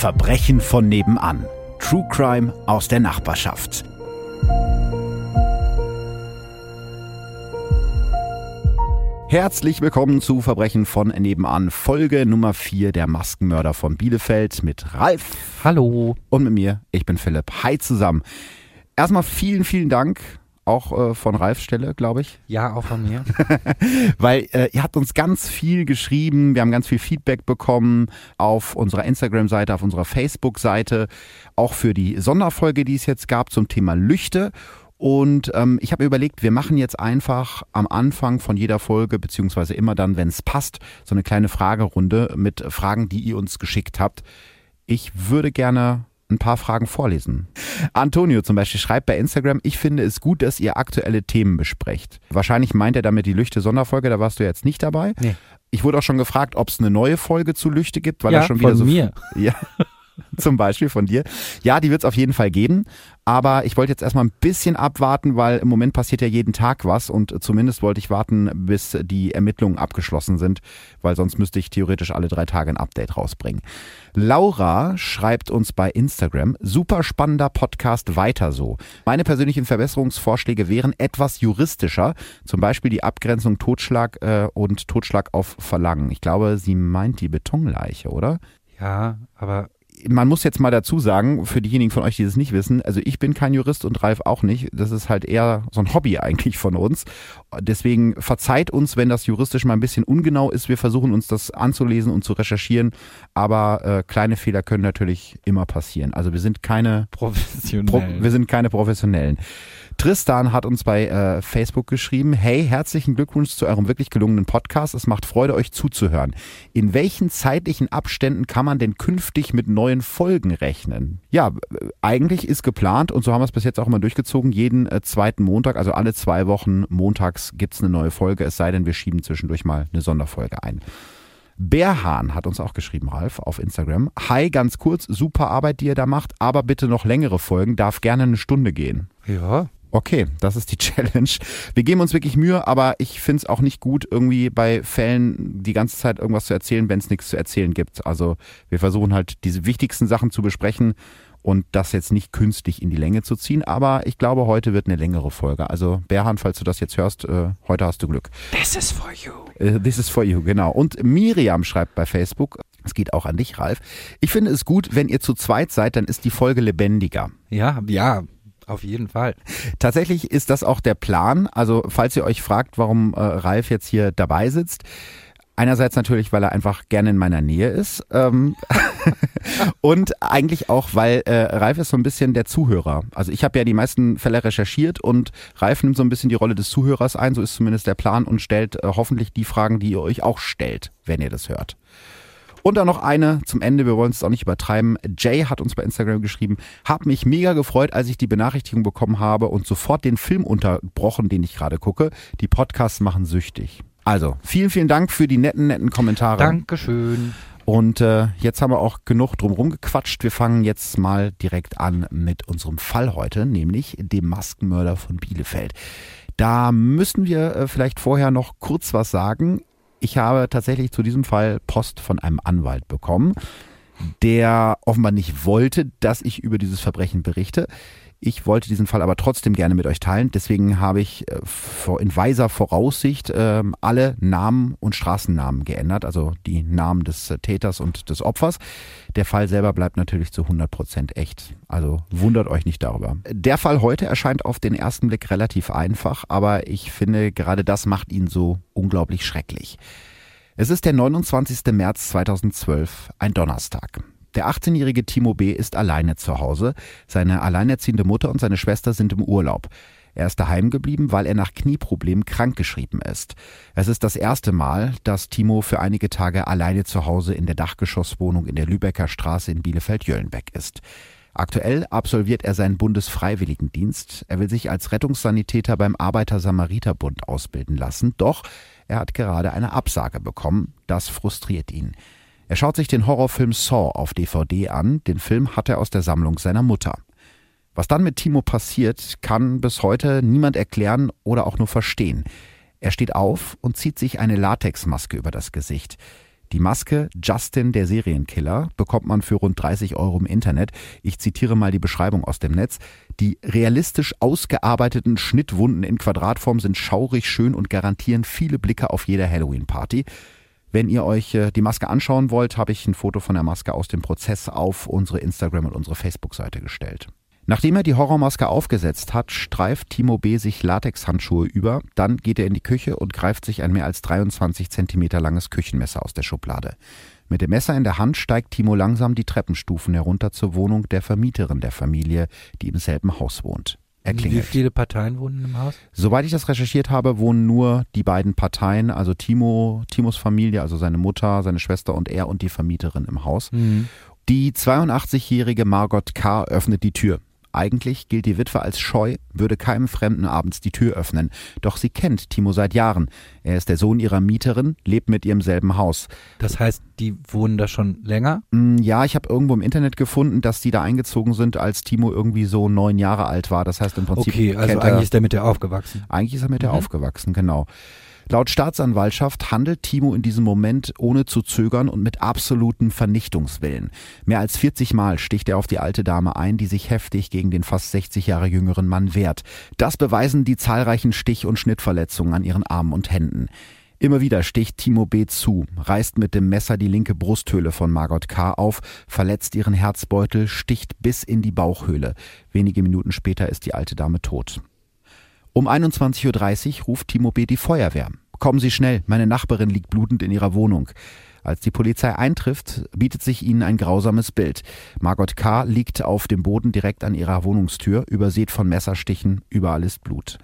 Verbrechen von nebenan. True Crime aus der Nachbarschaft. Herzlich willkommen zu Verbrechen von nebenan, Folge Nummer 4 der Maskenmörder von Bielefeld mit Ralf. Hallo. Und mit mir, ich bin Philipp. Hi zusammen. Erstmal vielen, vielen Dank auch äh, von Ralfs Stelle, glaube ich. Ja, auch von mir. Weil äh, ihr habt uns ganz viel geschrieben, wir haben ganz viel Feedback bekommen auf unserer Instagram-Seite, auf unserer Facebook-Seite, auch für die Sonderfolge, die es jetzt gab zum Thema Lüchte. Und ähm, ich habe überlegt, wir machen jetzt einfach am Anfang von jeder Folge, beziehungsweise immer dann, wenn es passt, so eine kleine Fragerunde mit Fragen, die ihr uns geschickt habt. Ich würde gerne ein paar Fragen vorlesen. Antonio zum Beispiel schreibt bei Instagram, ich finde es gut, dass ihr aktuelle Themen besprecht. Wahrscheinlich meint er damit die Lüchte-Sonderfolge, da warst du jetzt nicht dabei. Nee. Ich wurde auch schon gefragt, ob es eine neue Folge zu Lüchte gibt, weil ja, er schon wieder von so. mir. Ja. Zum Beispiel von dir. Ja, die wird es auf jeden Fall geben. Aber ich wollte jetzt erstmal ein bisschen abwarten, weil im Moment passiert ja jeden Tag was und zumindest wollte ich warten, bis die Ermittlungen abgeschlossen sind, weil sonst müsste ich theoretisch alle drei Tage ein Update rausbringen. Laura schreibt uns bei Instagram, super spannender Podcast, weiter so. Meine persönlichen Verbesserungsvorschläge wären etwas juristischer, zum Beispiel die Abgrenzung Totschlag äh, und Totschlag auf Verlangen. Ich glaube, sie meint die Betonleiche, oder? Ja, aber man muss jetzt mal dazu sagen, für diejenigen von euch, die es nicht wissen, also ich bin kein Jurist und Ralf auch nicht. Das ist halt eher so ein Hobby eigentlich von uns. Deswegen verzeiht uns, wenn das juristisch mal ein bisschen ungenau ist. Wir versuchen uns das anzulesen und zu recherchieren. Aber äh, kleine Fehler können natürlich immer passieren. Also wir sind keine professionell. Pro, wir sind keine Professionellen. Tristan hat uns bei äh, Facebook geschrieben, hey, herzlichen Glückwunsch zu eurem wirklich gelungenen Podcast. Es macht Freude, euch zuzuhören. In welchen zeitlichen Abständen kann man denn künftig mit neuen Folgen rechnen? Ja, eigentlich ist geplant, und so haben wir es bis jetzt auch immer durchgezogen, jeden äh, zweiten Montag, also alle zwei Wochen montags gibt's eine neue Folge, es sei denn, wir schieben zwischendurch mal eine Sonderfolge ein. Bärhahn hat uns auch geschrieben, Ralf, auf Instagram. Hi, ganz kurz, super Arbeit, die ihr da macht, aber bitte noch längere Folgen, darf gerne eine Stunde gehen. Ja. Okay, das ist die Challenge. Wir geben uns wirklich Mühe, aber ich finde es auch nicht gut, irgendwie bei Fällen die ganze Zeit irgendwas zu erzählen, wenn es nichts zu erzählen gibt. Also wir versuchen halt diese wichtigsten Sachen zu besprechen und das jetzt nicht künstlich in die Länge zu ziehen. Aber ich glaube, heute wird eine längere Folge. Also Berhan, falls du das jetzt hörst, äh, heute hast du Glück. This is for you. Äh, this is for you, genau. Und Miriam schreibt bei Facebook, es geht auch an dich, Ralf. Ich finde es gut, wenn ihr zu zweit seid, dann ist die Folge lebendiger. Ja, ja, auf jeden Fall. Tatsächlich ist das auch der Plan. Also falls ihr euch fragt, warum äh, Ralf jetzt hier dabei sitzt, Einerseits natürlich, weil er einfach gerne in meiner Nähe ist. Ähm und eigentlich auch, weil äh, Ralf ist so ein bisschen der Zuhörer. Also ich habe ja die meisten Fälle recherchiert und Ralf nimmt so ein bisschen die Rolle des Zuhörers ein, so ist zumindest der Plan und stellt äh, hoffentlich die Fragen, die ihr euch auch stellt, wenn ihr das hört. Und dann noch eine zum Ende, wir wollen es auch nicht übertreiben. Jay hat uns bei Instagram geschrieben, hab mich mega gefreut, als ich die Benachrichtigung bekommen habe und sofort den Film unterbrochen, den ich gerade gucke. Die Podcasts machen süchtig. Also, vielen, vielen Dank für die netten, netten Kommentare. Dankeschön. Und äh, jetzt haben wir auch genug drumherum gequatscht. Wir fangen jetzt mal direkt an mit unserem Fall heute, nämlich dem Maskenmörder von Bielefeld. Da müssen wir äh, vielleicht vorher noch kurz was sagen. Ich habe tatsächlich zu diesem Fall Post von einem Anwalt bekommen, der offenbar nicht wollte, dass ich über dieses Verbrechen berichte. Ich wollte diesen Fall aber trotzdem gerne mit euch teilen. Deswegen habe ich äh, in weiser Voraussicht ähm, alle Namen und Straßennamen geändert, also die Namen des äh, Täters und des Opfers. Der Fall selber bleibt natürlich zu 100 Prozent echt. Also wundert euch nicht darüber. Der Fall heute erscheint auf den ersten Blick relativ einfach, aber ich finde, gerade das macht ihn so unglaublich schrecklich. Es ist der 29. März 2012, ein Donnerstag. Der 18-jährige Timo B. ist alleine zu Hause. Seine alleinerziehende Mutter und seine Schwester sind im Urlaub. Er ist daheim geblieben, weil er nach Knieproblemen krankgeschrieben ist. Es ist das erste Mal, dass Timo für einige Tage alleine zu Hause in der Dachgeschosswohnung in der Lübecker Straße in Bielefeld-Jöllenbeck ist. Aktuell absolviert er seinen Bundesfreiwilligendienst. Er will sich als Rettungssanitäter beim Arbeiter-Samariter-Bund ausbilden lassen, doch er hat gerade eine Absage bekommen. Das frustriert ihn. Er schaut sich den Horrorfilm Saw auf DVD an. Den Film hat er aus der Sammlung seiner Mutter. Was dann mit Timo passiert, kann bis heute niemand erklären oder auch nur verstehen. Er steht auf und zieht sich eine Latexmaske über das Gesicht. Die Maske Justin der Serienkiller bekommt man für rund 30 Euro im Internet. Ich zitiere mal die Beschreibung aus dem Netz. Die realistisch ausgearbeiteten Schnittwunden in Quadratform sind schaurig schön und garantieren viele Blicke auf jeder Halloween-Party. Wenn ihr euch äh, die Maske anschauen wollt, habe ich ein Foto von der Maske aus dem Prozess auf unsere Instagram- und unsere Facebook-Seite gestellt. Nachdem er die Horrormaske aufgesetzt hat, streift Timo B. sich Latexhandschuhe über, dann geht er in die Küche und greift sich ein mehr als 23 Zentimeter langes Küchenmesser aus der Schublade. Mit dem Messer in der Hand steigt Timo langsam die Treppenstufen herunter zur Wohnung der Vermieterin der Familie, die im selben Haus wohnt. Er klingelt. Wie viele Parteien wohnen im Haus? Soweit ich das recherchiert habe, wohnen nur die beiden Parteien, also Timo, Timos Familie, also seine Mutter, seine Schwester und er und die Vermieterin im Haus. Mhm. Die 82-jährige Margot K. öffnet die Tür. Eigentlich gilt die Witwe als scheu, würde keinem Fremden abends die Tür öffnen. Doch sie kennt Timo seit Jahren. Er ist der Sohn ihrer Mieterin, lebt mit ihr im selben Haus. Das heißt, die wohnen da schon länger? Mm, Ja, ich habe irgendwo im Internet gefunden, dass die da eingezogen sind, als Timo irgendwie so neun Jahre alt war. Das heißt im Prinzip Okay, also eigentlich er, ist der mit der aufgewachsen. eigentlich ist er mit der Mhm. aufgewachsen, genau. Laut Staatsanwaltschaft handelt Timo in diesem Moment ohne zu zögern und mit absolutem Vernichtungswillen. Mehr als 40 Mal sticht er auf die alte Dame ein, die sich heftig gegen den fast 60 Jahre jüngeren Mann wehrt. Das beweisen die zahlreichen Stich- und Schnittverletzungen an ihren Armen und Händen. Immer wieder sticht Timo B. zu, reißt mit dem Messer die linke Brusthöhle von Margot K. auf, verletzt ihren Herzbeutel, sticht bis in die Bauchhöhle. Wenige Minuten später ist die alte Dame tot. Um 21.30 Uhr ruft Timo B. die Feuerwehr. Kommen Sie schnell, meine Nachbarin liegt blutend in ihrer Wohnung. Als die Polizei eintrifft, bietet sich ihnen ein grausames Bild. Margot K. liegt auf dem Boden direkt an ihrer Wohnungstür, übersät von Messerstichen, überall ist Blut.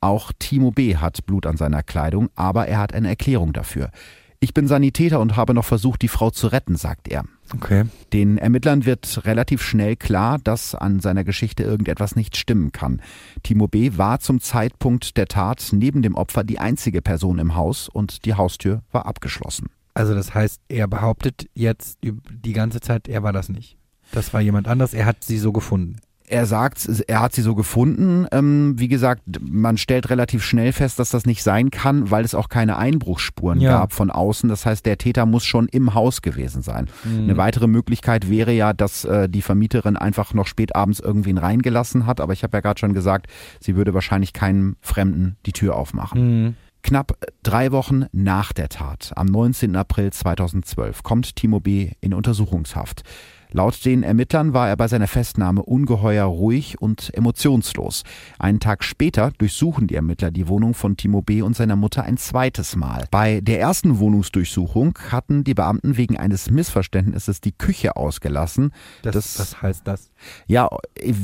Auch Timo B. hat Blut an seiner Kleidung, aber er hat eine Erklärung dafür. Ich bin Sanitäter und habe noch versucht, die Frau zu retten, sagt er. Okay. Den Ermittlern wird relativ schnell klar, dass an seiner Geschichte irgendetwas nicht stimmen kann. Timo B. war zum Zeitpunkt der Tat neben dem Opfer die einzige Person im Haus und die Haustür war abgeschlossen. Also das heißt, er behauptet jetzt die ganze Zeit, er war das nicht. Das war jemand anders, er hat sie so gefunden. Er sagt, er hat sie so gefunden. Ähm, wie gesagt, man stellt relativ schnell fest, dass das nicht sein kann, weil es auch keine Einbruchsspuren Ja. gab von außen. Das heißt, der Täter muss schon im Haus gewesen sein. Mhm. Eine weitere Möglichkeit wäre ja, dass äh, die Vermieterin einfach noch spät abends irgendwen reingelassen hat. Aber ich habe ja gerade schon gesagt, sie würde wahrscheinlich keinem Fremden die Tür aufmachen. Mhm. Knapp drei Wochen nach der Tat, am 19. April 2012, kommt Timo B. in Untersuchungshaft. Laut den Ermittlern war er bei seiner Festnahme ungeheuer ruhig und emotionslos. Einen Tag später durchsuchen die Ermittler die Wohnung von Timo B. und seiner Mutter ein zweites Mal. Bei der ersten Wohnungsdurchsuchung hatten die Beamten wegen eines Missverständnisses die Küche ausgelassen. Das, Das- was heißt das? Ja,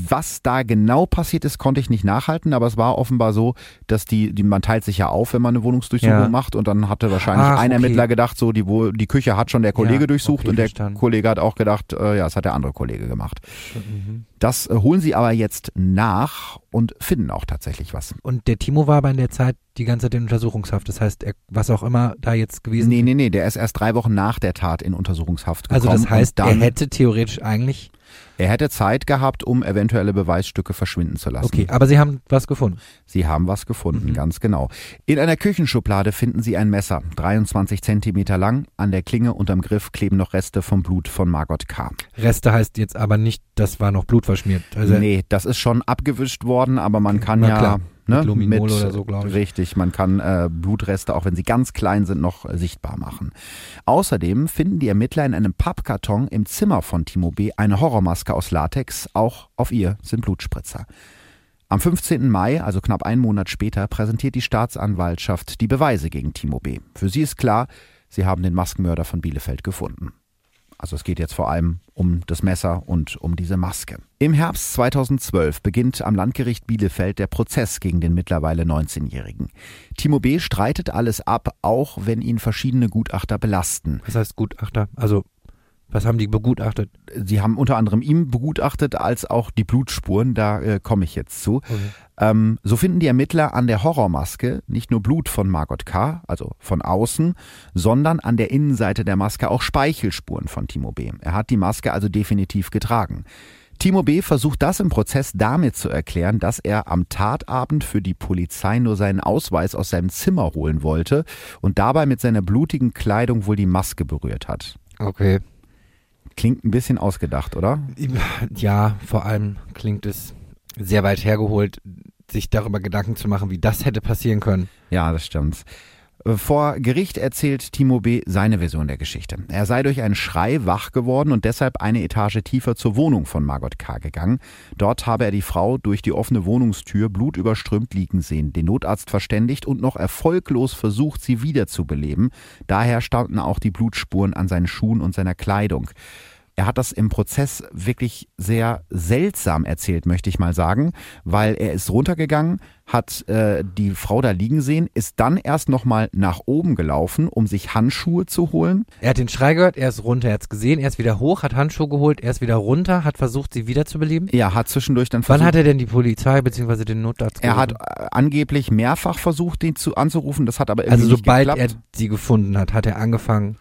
was da genau passiert ist, konnte ich nicht nachhalten, aber es war offenbar so, dass die, die man teilt sich ja auf, wenn man eine Wohnungsdurchsuchung Ja. macht und dann hatte wahrscheinlich Ach, ein okay. Ermittler gedacht, so die, die Küche hat schon der Kollege Ja, durchsucht okay, und der verstanden. Kollege hat auch gedacht, äh, ja, das hat der andere Kollege gemacht. Mhm. Das äh, holen sie aber jetzt nach und finden auch tatsächlich was. Und der Timo war aber in der Zeit die ganze Zeit in Untersuchungshaft. Das heißt, er, was auch immer da jetzt gewesen Nee, nee, nee, der ist erst drei Wochen nach der Tat in Untersuchungshaft gekommen. Also das heißt, er hätte theoretisch eigentlich. Er hätte Zeit gehabt, um eventuelle Beweisstücke verschwinden zu lassen. Okay, aber sie haben was gefunden. Sie haben was gefunden, Mhm. ganz genau. In einer Küchenschublade finden Sie ein Messer, 23 Zentimeter lang. An der Klinge und am Griff kleben noch Reste vom Blut von Margot K. Reste heißt jetzt aber nicht, das war noch blutverschmiert. Also nee, das ist schon abgewischt worden, aber man kann Na ja klar, ne, mit Luminol oder so, glaub ich. Richtig, man kann äh, Blutreste, auch wenn sie ganz klein sind, noch äh, sichtbar machen. Außerdem finden die Ermittler in einem Pappkarton im Zimmer von Timo B. eine Horrormaske aus Latex. Auch auf ihr sind Blutspritzer. Am 15. Mai, also knapp einen Monat später, präsentiert die Staatsanwaltschaft die Beweise gegen Timo B. Für sie ist klar, sie haben den Maskenmörder von Bielefeld gefunden. Also es geht jetzt vor allem um das Messer und um diese Maske. Im Herbst 2012 beginnt am Landgericht Bielefeld der Prozess gegen den mittlerweile 19-Jährigen. Timo B. streitet alles ab, auch wenn ihn verschiedene Gutachter belasten. was heißt Gutachter? Also, was haben die begutachtet? Sie haben unter anderem ihm begutachtet als auch die Blutspuren, da äh, komme ich jetzt zu. Ähm, so finden die Ermittler an der Horrormaske nicht nur Blut von Margot K., also von außen, sondern an der Innenseite der Maske auch Speichelspuren von Timo B. Er hat die Maske also definitiv getragen. Timo B. versucht das im Prozess damit zu erklären, dass er am Tatabend für die Polizei nur seinen Ausweis aus seinem Zimmer holen wollte und dabei mit seiner blutigen Kleidung wohl die Maske berührt hat. Okay. Klingt ein bisschen ausgedacht, oder? Ja, vor allem klingt es sehr weit hergeholt, sich darüber Gedanken zu machen, wie das hätte passieren können. Ja, das stimmt. Vor Gericht erzählt Timo B. seine Version der Geschichte. Er sei durch einen Schrei wach geworden und deshalb eine Etage tiefer zur Wohnung von Margot K. gegangen. Dort habe er die Frau durch die offene Wohnungstür blutüberströmt liegen sehen, den Notarzt verständigt und noch erfolglos versucht, sie wiederzubeleben. Daher standen auch die Blutspuren an seinen Schuhen und seiner Kleidung. Er hat das im Prozess wirklich sehr seltsam erzählt, möchte ich mal sagen, weil er ist runtergegangen, hat äh, die Frau da liegen sehen, ist dann erst nochmal nach oben gelaufen, um sich Handschuhe zu holen. Er hat den Schrei gehört, er ist runter, er hat es gesehen, er ist wieder hoch, hat Handschuhe geholt, er ist wieder runter, hat versucht, sie wiederzubeleben. Ja, hat zwischendurch dann Wann versucht. hat er denn die Polizei bzw. den Notarzt er hat äh, angeblich mehrfach versucht, den zu anzurufen, das hat aber irgendwie Also nicht sobald geklappt. er sie gefunden hat, hat er angefangen.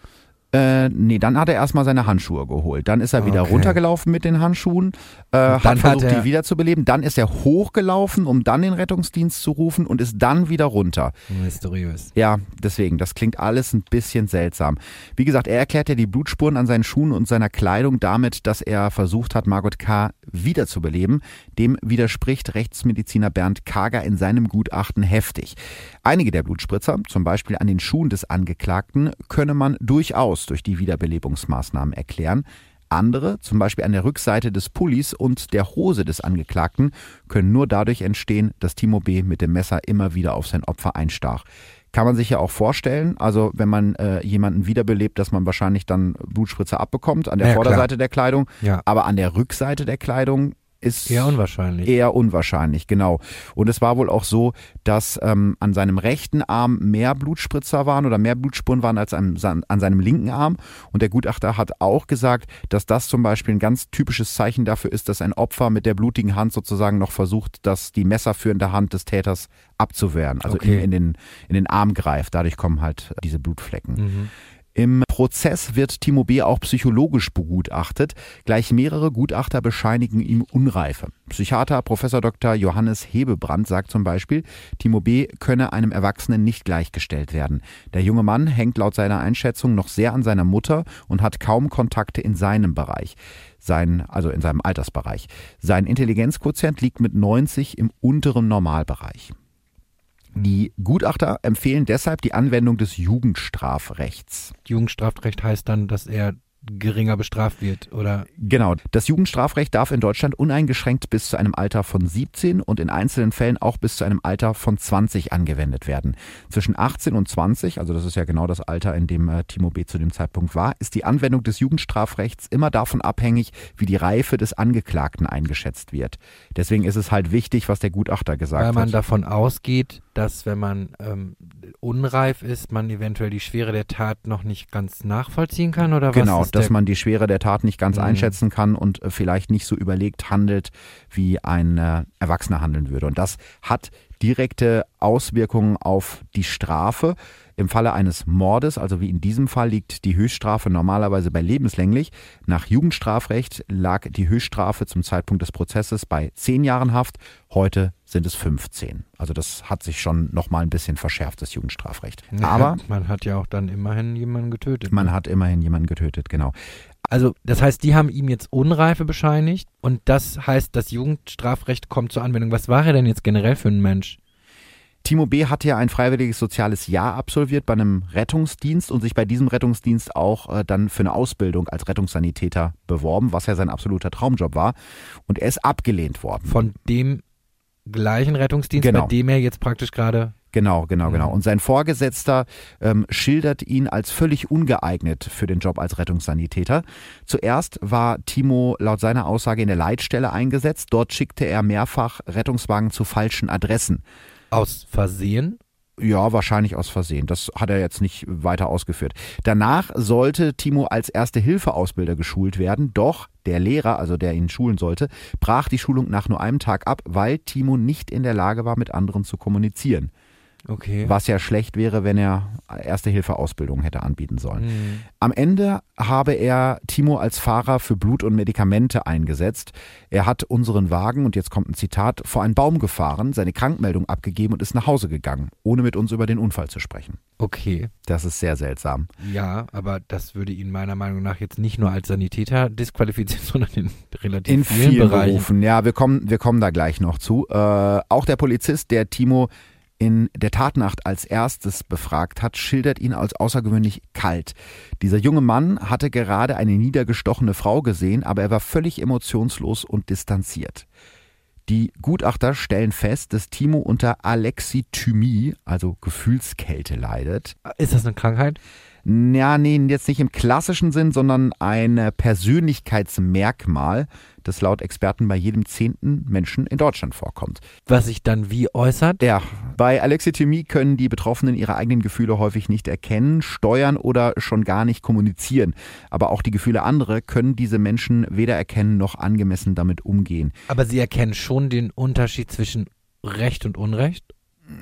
Äh, nee, dann hat er erstmal seine Handschuhe geholt. Dann ist er wieder Okay. runtergelaufen mit den Handschuhen, äh, hat versucht, hat die wiederzubeleben. Dann ist er hochgelaufen, um dann den Rettungsdienst zu rufen und ist dann wieder runter. Mysteriös. Ja, deswegen, das klingt alles ein bisschen seltsam. Wie gesagt, er erklärt ja die Blutspuren an seinen Schuhen und seiner Kleidung damit, dass er versucht hat, Margot K. wiederzubeleben. Dem widerspricht Rechtsmediziner Bernd Kager in seinem Gutachten heftig. Einige der Blutspritzer, zum Beispiel an den Schuhen des Angeklagten, könne man durchaus durch die Wiederbelebungsmaßnahmen erklären. Andere, zum Beispiel an der Rückseite des Pullis und der Hose des Angeklagten, können nur dadurch entstehen, dass Timo B. mit dem Messer immer wieder auf sein Opfer einstach. Kann man sich ja auch vorstellen, also wenn man äh, jemanden wiederbelebt, dass man wahrscheinlich dann Blutspritzer abbekommt an der Ja, klar. Vorderseite der Kleidung, Ja. aber an der Rückseite der Kleidung ist Eher unwahrscheinlich. Eher unwahrscheinlich, genau. Und es war wohl auch so, dass ähm, an seinem rechten Arm mehr Blutspritzer waren oder mehr Blutspuren waren als an, an seinem linken Arm. Und der Gutachter hat auch gesagt, dass das zum Beispiel ein ganz typisches Zeichen dafür ist, dass ein Opfer mit der blutigen Hand sozusagen noch versucht, dass die messerführende Hand des Täters abzuwehren, also Okay. ihm in den, in den Arm greift. Dadurch kommen halt diese Blutflecken. Mhm. Im Prozess wird Timo B. auch psychologisch begutachtet. Gleich mehrere Gutachter bescheinigen ihm Unreife. Psychiater Professor Dr. Johannes Hebebrand sagt zum Beispiel, Timo B. könne einem Erwachsenen nicht gleichgestellt werden. Der junge Mann hängt laut seiner Einschätzung noch sehr an seiner Mutter und hat kaum Kontakte in seinem Bereich. Sein, also in seinem Altersbereich. Sein Intelligenzquotient liegt mit 90 im unteren Normalbereich. Die Gutachter empfehlen deshalb die Anwendung des Jugendstrafrechts. Jugendstrafrecht heißt dann, dass er geringer bestraft wird, oder? Genau. Das Jugendstrafrecht darf in Deutschland uneingeschränkt bis zu einem Alter von 17 und in einzelnen Fällen auch bis zu einem Alter von 20 angewendet werden. Zwischen 18 und 20, also das ist ja genau das Alter, in dem äh, Timo B. zu dem Zeitpunkt war, ist die Anwendung des Jugendstrafrechts immer davon abhängig, wie die Reife des Angeklagten eingeschätzt wird. Deswegen ist es halt wichtig, was der Gutachter gesagt Weil man hat. davon ausgeht, dass wenn man ähm, unreif ist, man eventuell die Schwere der Tat noch nicht ganz nachvollziehen kann, oder was? Genau, dass man die Schwere der Tat nicht ganz Mhm. einschätzen kann und äh, vielleicht nicht so überlegt handelt, wie ein äh, Erwachsener handeln würde. Und das hat direkte Auswirkungen auf die Strafe. Im Falle eines Mordes, also wie in diesem Fall, liegt die Höchststrafe normalerweise bei lebenslänglich. Nach Jugendstrafrecht lag die Höchststrafe zum Zeitpunkt des Prozesses bei zehn Jahren Haft. Heute sind es 15. Also das hat sich schon nochmal ein bisschen verschärft, das Jugendstrafrecht. Ja, Aber man hat ja auch dann immerhin jemanden getötet. man ne? hat immerhin jemanden getötet, genau. Also, das heißt, die haben ihm jetzt Unreife bescheinigt und das heißt, das Jugendstrafrecht kommt zur Anwendung. Was war er denn jetzt generell für ein Mensch? Timo B. hat ja ein freiwilliges soziales Jahr absolviert bei einem Rettungsdienst und sich bei diesem Rettungsdienst auch äh, dann für eine Ausbildung als Rettungssanitäter beworben, was ja sein absoluter Traumjob war. Und er ist abgelehnt worden. Von dem gleichen Rettungsdienst, Genau. bei dem er jetzt praktisch gerade. Genau, genau, genau. Mhm. Und sein Vorgesetzter ähm, schildert ihn als völlig ungeeignet für den Job als Rettungssanitäter. Zuerst war Timo laut seiner Aussage in der Leitstelle eingesetzt. Dort schickte er mehrfach Rettungswagen zu falschen Adressen. Aus Versehen. Ja, wahrscheinlich aus Versehen. Das hat er jetzt nicht weiter ausgeführt. Danach sollte Timo als Erste-Hilfe-Ausbilder geschult werden, doch der Lehrer, also der ihn schulen sollte, brach die Schulung nach nur einem Tag ab, weil Timo nicht in der Lage war, mit anderen zu kommunizieren. Okay. was ja schlecht wäre, wenn er Erste-Hilfe-Ausbildung hätte anbieten sollen. Hm. Am Ende habe er Timo als Fahrer für Blut und Medikamente eingesetzt. Er hat unseren Wagen, und jetzt kommt ein Zitat, vor einen Baum gefahren, seine Krankmeldung abgegeben und ist nach Hause gegangen, ohne mit uns über den Unfall zu sprechen. Okay. Das ist sehr seltsam. Ja, aber das würde ihn meiner Meinung nach jetzt nicht nur als Sanitäter disqualifizieren, sondern in relativ In vielen, vielen Bereichen. Berufen. Ja, wir kommen, wir kommen da gleich noch zu. Äh, auch der Polizist, der Timo in der Tatnacht als erstes befragt hat, schildert ihn als außergewöhnlich kalt. Dieser junge Mann hatte gerade eine niedergestochene Frau gesehen, aber er war völlig emotionslos und distanziert. Die Gutachter stellen fest, dass Timo unter Alexithymie, also Gefühlskälte, leidet. Ist das eine Krankheit? Ja, nee, jetzt nicht im klassischen Sinn, sondern ein Persönlichkeitsmerkmal, das laut Experten bei jedem zehnten Menschen in Deutschland vorkommt. Was sich dann wie äußert? Ja, bei Alexithymie können die Betroffenen ihre eigenen Gefühle häufig nicht erkennen, steuern oder schon gar nicht kommunizieren. Aber auch die Gefühle anderer können diese Menschen weder erkennen noch angemessen damit umgehen. Aber sie erkennen schon den Unterschied zwischen Recht und Unrecht?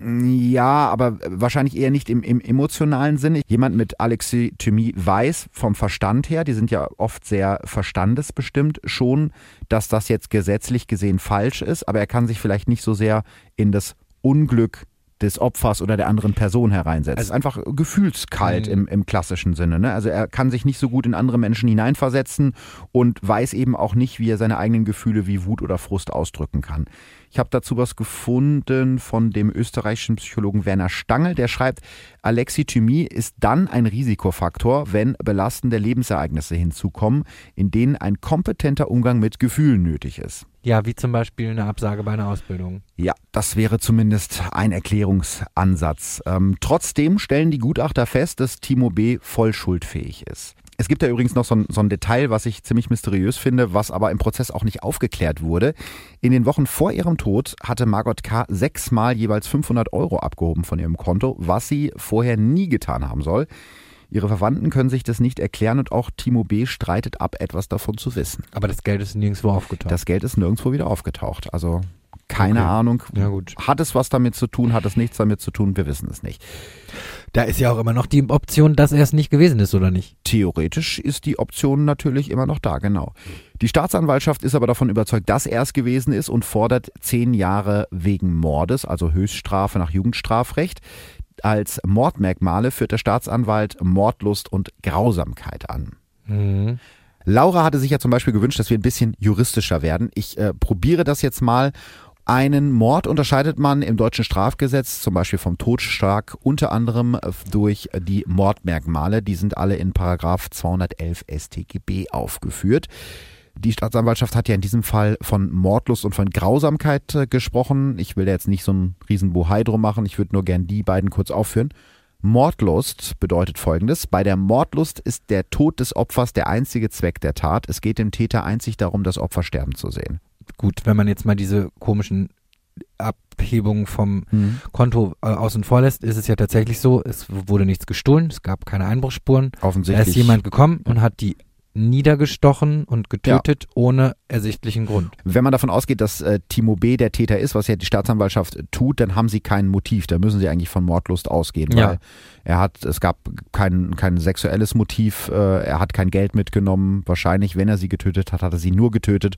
Ja, aber wahrscheinlich eher nicht im, im emotionalen Sinne. Jemand mit Alexithymie weiß vom Verstand her, die sind ja oft sehr verstandesbestimmt, schon, dass das jetzt gesetzlich gesehen falsch ist, aber er kann sich vielleicht nicht so sehr in das Unglück des Opfers oder der anderen Person hereinsetzen. Also- einfach gefühlskalt Mhm. im, im klassischen Sinne. Ne? Also er kann sich nicht so gut in andere Menschen hineinversetzen und weiß eben auch nicht, wie er seine eigenen Gefühle wie Wut oder Frust ausdrücken kann. Ich habe dazu was gefunden von dem österreichischen Psychologen Werner Stangl, der schreibt, Alexithymie ist dann ein Risikofaktor, wenn belastende Lebensereignisse hinzukommen, in denen ein kompetenter Umgang mit Gefühlen nötig ist. Ja, wie zum Beispiel eine Absage bei einer Ausbildung. Ja, das wäre zumindest ein Erklärungsansatz. Ähm, trotzdem stellen die Gutachter fest, dass Timo B. voll schuldfähig ist. Es gibt da übrigens noch so ein, so ein Detail, was ich ziemlich mysteriös finde, was aber im Prozess auch nicht aufgeklärt wurde. In den Wochen vor ihrem Tod hatte Margot K. sechsmal jeweils 500 Euro abgehoben von ihrem Konto, was sie vorher nie getan haben soll. Ihre Verwandten können sich das nicht erklären und auch Timo B. streitet ab, etwas davon zu wissen. Aber das Geld ist nirgendwo aufgetaucht. Das Geld ist nirgendwo wieder aufgetaucht. Also keine Okay. Ahnung. ja gut. Hat es was damit zu tun? Hat es nichts damit zu tun? Wir wissen es nicht. Da ist ja auch immer noch die Option, dass er es nicht gewesen ist, oder nicht? Theoretisch ist die Option natürlich immer noch da, genau. Die Staatsanwaltschaft ist aber davon überzeugt, dass er es gewesen ist und fordert zehn Jahre wegen Mordes, also Höchststrafe nach Jugendstrafrecht. Als Mordmerkmale führt der Staatsanwalt Mordlust und Grausamkeit an. Mhm. Laura hatte sich ja zum Beispiel gewünscht, dass wir ein bisschen juristischer werden. Ich äh, probiere das jetzt mal. Einen Mord unterscheidet man im deutschen Strafgesetz zum Beispiel vom Totschlag unter anderem äh, durch die Mordmerkmale. Die sind alle in Paragraph 211 StGB aufgeführt. Die Staatsanwaltschaft hat ja in diesem Fall von Mordlust und von Grausamkeit äh, gesprochen. Ich will da jetzt nicht so einen riesen Bohai drum machen. Ich würde nur gern die beiden kurz aufführen. Mordlust bedeutet folgendes. Bei der Mordlust ist der Tod des Opfers der einzige Zweck der Tat. Es geht dem Täter einzig darum, das Opfer sterben zu sehen. Gut, wenn man jetzt mal diese komischen Abhebungen vom Konto äh, außen vor lässt, ist es ja tatsächlich so, es wurde nichts gestohlen, es gab keine Einbruchsspuren. Da Offensichtlich. ist jemand gekommen und hat die niedergestochen und getötet ohne ersichtlichen Grund. Wenn man davon ausgeht, dass äh, Timo B. der Täter ist, was ja die Staatsanwaltschaft tut, dann haben sie kein Motiv. Da müssen sie eigentlich von Mordlust ausgehen, Ja. weil er hat, es gab kein, kein sexuelles Motiv, äh, er hat kein Geld mitgenommen. Wahrscheinlich, wenn er sie getötet hat, hat er sie nur getötet,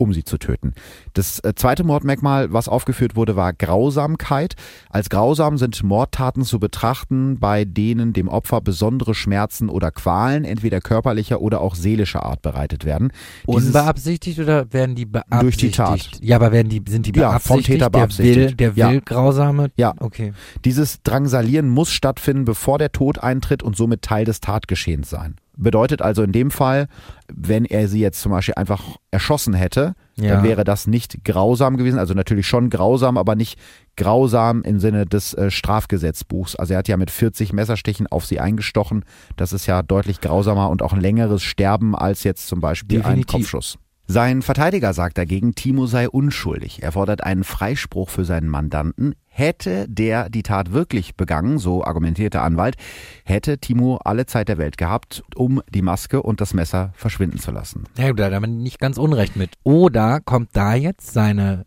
um sie zu töten. Das äh, zweite Mordmerkmal, was aufgeführt wurde, war Grausamkeit. Als grausam sind Mordtaten zu betrachten, bei denen dem Opfer besondere Schmerzen oder Qualen entweder körperlicher oder auch seelischer Art bereitet werden. Dieses- Unbeabsichtigt oder werden die beabsichtigt? Durch die Tat. Ja, aber werden die, sind die Ja, vom beabsichtigt? Täter Der will, beabsichtigt. der Ja. will grausame? Ja. Okay. Dieses Drangsalieren muss stattfinden, bevor der Tod eintritt und somit Teil des Tatgeschehens sein. Bedeutet also in dem Fall, wenn er sie jetzt zum Beispiel einfach erschossen hätte, Ja. dann wäre das nicht grausam gewesen. Also natürlich schon grausam, aber nicht grausam im Sinne des äh, Strafgesetzbuchs. Also er hat ja mit 40 Messerstichen auf sie eingestochen. Das ist ja deutlich grausamer und auch ein längeres Sterben als jetzt zum Beispiel ein Definitiv. Kopfschuss. Sein Verteidiger sagt dagegen, Timo sei unschuldig. Er fordert einen Freispruch für seinen Mandanten. Hätte der die Tat wirklich begangen, so argumentiert der Anwalt, hätte Timo alle Zeit der Welt gehabt, um die Maske und das Messer verschwinden zu lassen. Ja, gut, da hat man nicht ganz unrecht mit. Oder kommt da jetzt seine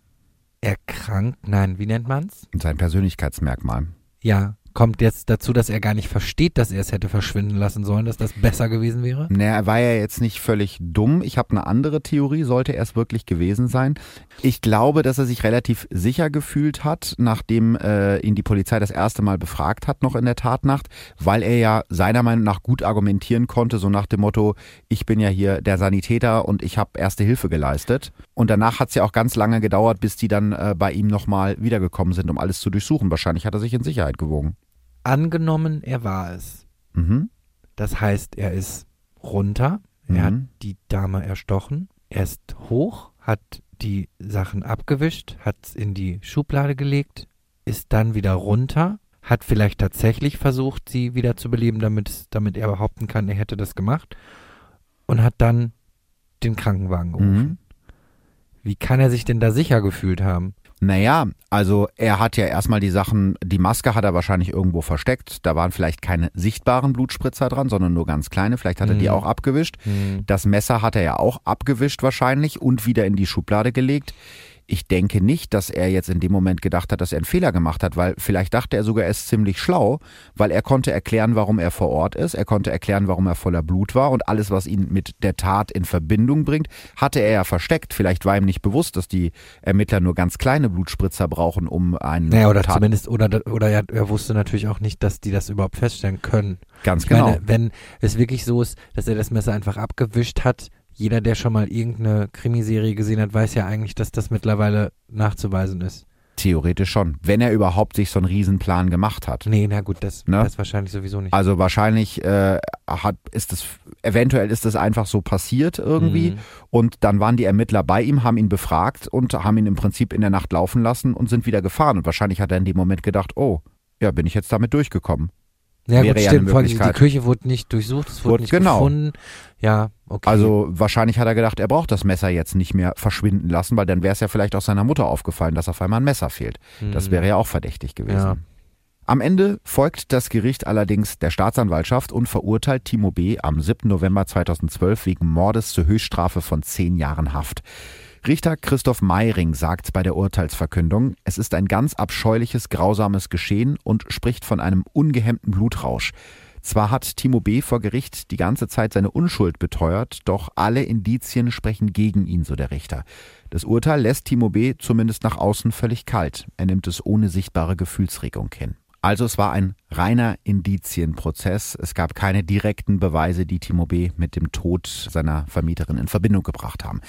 erkrankt, nein, wie nennt man's? Sein Persönlichkeitsmerkmal. Ja, kommt jetzt dazu, dass er gar nicht versteht, dass er es hätte verschwinden lassen sollen, dass das besser gewesen wäre? Naja, er war ja jetzt nicht völlig dumm. Ich habe eine andere Theorie, sollte er es wirklich gewesen sein. Ich glaube, dass er sich relativ sicher gefühlt hat, nachdem äh, ihn die Polizei das erste Mal befragt hat, noch in der Tatnacht, weil er ja seiner Meinung nach gut argumentieren konnte, so nach dem Motto, ich bin ja hier der Sanitäter und ich habe erste Hilfe geleistet. Und danach hat es ja auch ganz lange gedauert, bis die dann äh, bei ihm nochmal wiedergekommen sind, um alles zu durchsuchen. Wahrscheinlich hat er sich in Sicherheit gewogen. Angenommen, er war es. Mhm. Das heißt, er ist runter, er Mhm. hat die Dame erstochen, er ist hoch, hat die Sachen abgewischt, hat es in die Schublade gelegt, ist dann wieder runter, hat vielleicht tatsächlich versucht, sie wieder zu beleben, damit, damit er behaupten kann, er hätte das gemacht und hat dann den Krankenwagen gerufen. Mhm. Wie kann er sich denn da sicher gefühlt haben? Naja, also er hat ja erstmal die Sachen, die Maske hat er wahrscheinlich irgendwo versteckt. Da waren vielleicht keine sichtbaren Blutspritzer dran, sondern nur ganz kleine. Vielleicht hat er die Mhm. auch abgewischt. Das Messer hat er ja auch abgewischt wahrscheinlich und wieder in die Schublade gelegt. Ich denke nicht, dass er jetzt in dem Moment gedacht hat, dass er einen Fehler gemacht hat, weil vielleicht dachte er sogar, er ist ziemlich schlau, weil er konnte erklären, warum er vor Ort ist, er konnte erklären, warum er voller Blut war und alles, was ihn mit der Tat in Verbindung bringt, hatte er ja versteckt. Vielleicht war ihm nicht bewusst, dass die Ermittler nur ganz kleine Blutspritzer brauchen, um einen Naja, oder Tat zumindest, oder, oder er, er wusste natürlich auch nicht, dass die das überhaupt feststellen können. ganz Ich genau. meine, wenn es wirklich so ist, dass er das Messer einfach abgewischt hat, jeder, der schon mal irgendeine Krimiserie gesehen hat, weiß ja eigentlich, dass das mittlerweile nachzuweisen ist. Theoretisch schon, wenn er überhaupt sich so einen Riesenplan gemacht hat. Nee, na gut, das, Ne? das wahrscheinlich sowieso nicht. Also wahrscheinlich äh, hat ist es eventuell ist es einfach so passiert irgendwie Mhm. und dann waren die Ermittler bei ihm, haben ihn befragt und haben ihn im Prinzip in der Nacht laufen lassen und sind wieder gefahren und wahrscheinlich hat er in dem Moment gedacht, oh, ja, bin ich jetzt damit durchgekommen. Ja, wäre gut, ja eine stimmt. Vor allem die Möglichkeit. Küche wurde nicht durchsucht, es wurde Wurde- nicht genau. gefunden. Ja, okay. Also wahrscheinlich hat er gedacht, er braucht das Messer jetzt nicht mehr verschwinden lassen, weil dann wäre es ja vielleicht auch seiner Mutter aufgefallen, dass auf einmal ein Messer fehlt. Das Mhm. wäre ja auch verdächtig gewesen. Ja. Am Ende folgt das Gericht allerdings der Staatsanwaltschaft und verurteilt Timo B. am 7. November 2012 wegen Mordes zur Höchststrafe von zehn Jahren Haft. Richter Christoph Meiring sagt bei der Urteilsverkündung, es ist ein ganz abscheuliches, grausames Geschehen und spricht von einem ungehemmten Blutrausch. Zwar hat Timo B. vor Gericht die ganze Zeit seine Unschuld beteuert, doch alle Indizien sprechen gegen ihn, so der Richter. Das Urteil lässt Timo B. zumindest nach außen völlig kalt. Er nimmt es ohne sichtbare Gefühlsregung hin. Also es war ein reiner Indizienprozess. Es gab keine direkten Beweise, die Timo B. mit dem Tod seiner Vermieterin in Verbindung gebracht haben.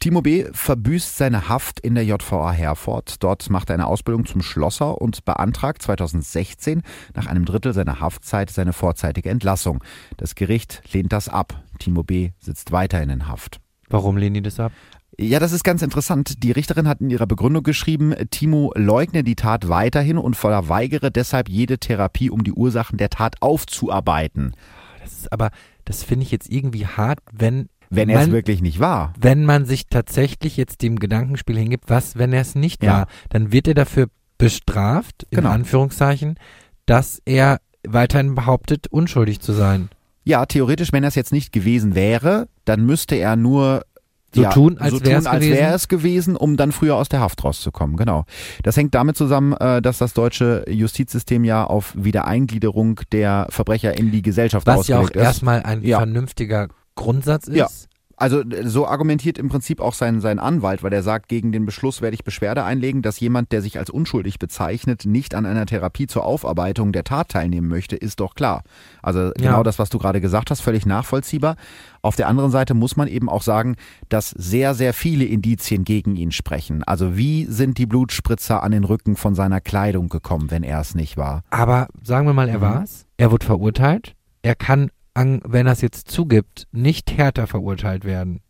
Timo B. verbüßt seine Haft in der JVA Herford. Dort macht er eine Ausbildung zum Schlosser und beantragt 2016 nach einem Drittel seiner Haftzeit seine vorzeitige Entlassung. Das Gericht lehnt das ab. Timo B. sitzt weiterhin in Haft. Warum lehnen die das ab? Ja, das ist ganz interessant. Die Richterin hat in ihrer Begründung geschrieben, Timo leugne die Tat weiterhin und verweigere deshalb jede Therapie, um die Ursachen der Tat aufzuarbeiten. Das ist aber, das finde ich jetzt irgendwie hart, wenn Wenn er es wirklich nicht war. wenn man sich tatsächlich jetzt dem Gedankenspiel hingibt, was, wenn er es nicht Ja. war, dann wird er dafür bestraft, in Genau. Anführungszeichen, dass er weiterhin behauptet, unschuldig zu sein. Ja, theoretisch, wenn er es jetzt nicht gewesen wäre, dann müsste er nur So ja, tun, als so gewesen? wäre es gewesen, um dann früher aus der Haft rauszukommen. Genau. Das hängt damit zusammen, äh, dass das deutsche Justizsystem ja auf Wiedereingliederung der Verbrecher in die Gesellschaft Was ja auch ausgelegt ist. erstmal ein Ja. vernünftiger Grundsatz ist. Ja. Also äh, so argumentiert im Prinzip auch sein, sein Anwalt, weil er sagt, gegen den Beschluss werde ich Beschwerde einlegen, dass jemand, der sich als unschuldig bezeichnet, nicht an einer Therapie zur Aufarbeitung der Tat teilnehmen möchte, ist doch klar. Also genau das, was du gerade gesagt hast, völlig nachvollziehbar. Auf der anderen Seite muss man eben auch sagen, dass sehr, sehr viele Indizien gegen ihn sprechen. Also wie sind die Blutspritzer an den Rücken von seiner Kleidung gekommen, wenn er es nicht war? Aber sagen wir mal, er Mhm. war's. Er wurde verurteilt. Er kann, an, wenn er es jetzt zugibt, nicht härter verurteilt werden.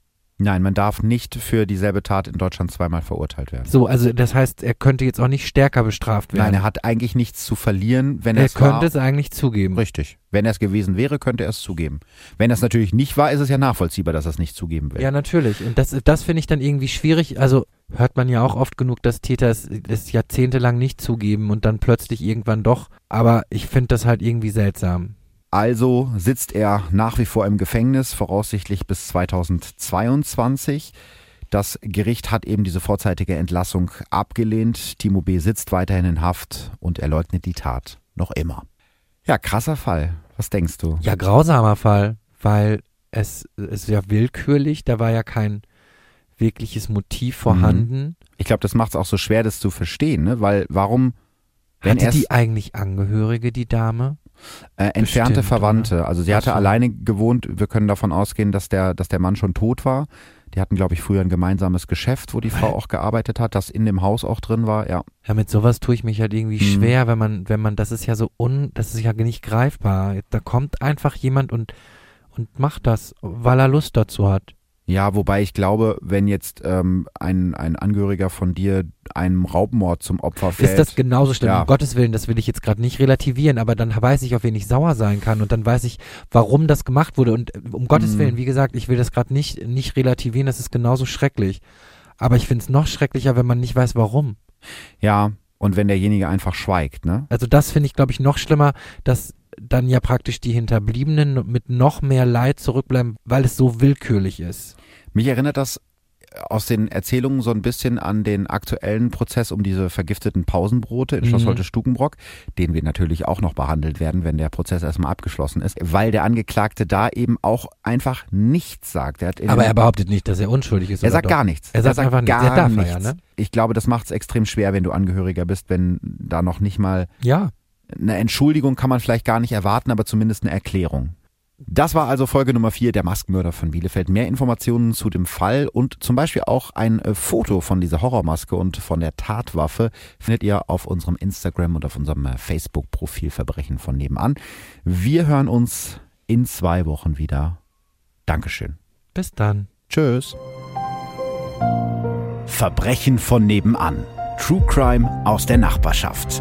Nein, man darf nicht für dieselbe Tat in Deutschland zweimal verurteilt werden. So, also das heißt, er könnte jetzt auch nicht stärker bestraft werden. Nein, er hat eigentlich nichts zu verlieren, wenn er er es könnte war. es eigentlich zugeben. Richtig. Wenn er es gewesen wäre, könnte er es zugeben. Wenn er es natürlich nicht war, ist es ja nachvollziehbar, dass er es nicht zugeben will. Ja, natürlich. Und das, das finde ich dann irgendwie schwierig. Also hört man ja auch oft genug, dass Täter es, es jahrzehntelang nicht zugeben und dann plötzlich irgendwann doch. Aber ich finde das halt irgendwie seltsam. Also sitzt er nach wie vor im Gefängnis, voraussichtlich bis 2022. Das Gericht hat eben diese vorzeitige Entlassung abgelehnt. Timo B. sitzt weiterhin in Haft und er leugnet die Tat noch immer. Ja, krasser Fall. Was denkst du? Ja, grausamer Fall, weil es ist ja willkürlich, da war ja kein wirkliches Motiv vorhanden. Ich glaube, das macht es auch so schwer, das zu verstehen, ne? Weil warum wenn Hatte die eigentlich Angehörige, die Dame? Äh, entfernte Bestimmt, Verwandte, also sie hatte so. alleine gewohnt. Wir können davon ausgehen, dass der, dass der Mann schon tot war. Die hatten, glaube ich, früher ein gemeinsames Geschäft, wo die Frau auch gearbeitet hat, das in dem Haus auch drin war. Ja, Ja, mit sowas tue ich mich halt irgendwie Mhm. schwer, wenn man, wenn man, das ist ja so un, das ist ja nicht greifbar. Da kommt einfach jemand und, und macht das, weil er Lust dazu hat. Ja, wobei ich glaube, wenn jetzt ähm, ein, ein Angehöriger von dir einem Raubmord zum Opfer fällt, Ist das genauso schlimm? Ja. Um Gottes Willen, das will ich jetzt gerade nicht relativieren, aber dann weiß ich, auf wen ich sauer sein kann und dann weiß ich, warum das gemacht wurde. Und äh, um Gottes Mhm. Willen, wie gesagt, ich will das gerade nicht, nicht relativieren, das ist genauso schrecklich. Aber ich finde es noch schrecklicher, wenn man nicht weiß, warum. ja, und wenn derjenige einfach schweigt, ne? Also das finde ich, glaube ich, noch schlimmer, dass dann ja praktisch die Hinterbliebenen mit noch mehr Leid zurückbleiben, weil es so willkürlich ist. Mich erinnert das aus den Erzählungen so ein bisschen an den aktuellen Prozess um diese vergifteten Pausenbrote in Schloss Mhm. Holte-Stukenbrock, den wir natürlich auch noch behandelt werden, wenn der Prozess erstmal abgeschlossen ist, weil der Angeklagte da eben auch einfach nichts sagt. Er Aber er behauptet nicht, dass er unschuldig ist. er sagt doch? gar nichts. Er sagt einfach nichts. gar Er darf er nichts. ja, ne? Ich glaube, das macht es extrem schwer, wenn du Angehöriger bist, wenn da noch nicht mal Ja. eine Entschuldigung kann man vielleicht gar nicht erwarten, aber zumindest eine Erklärung. Das war also Folge Nummer 4, der Maskenmörder von Bielefeld. Mehr Informationen zu dem Fall und zum Beispiel auch ein äh, Foto von dieser Horrormaske und von der Tatwaffe findet ihr auf unserem Instagram und auf unserem äh, Facebook-Profil Verbrechen von nebenan. Wir hören uns in zwei Wochen wieder. Dankeschön. Bis dann. Tschüss. Verbrechen von nebenan. True Crime aus der Nachbarschaft.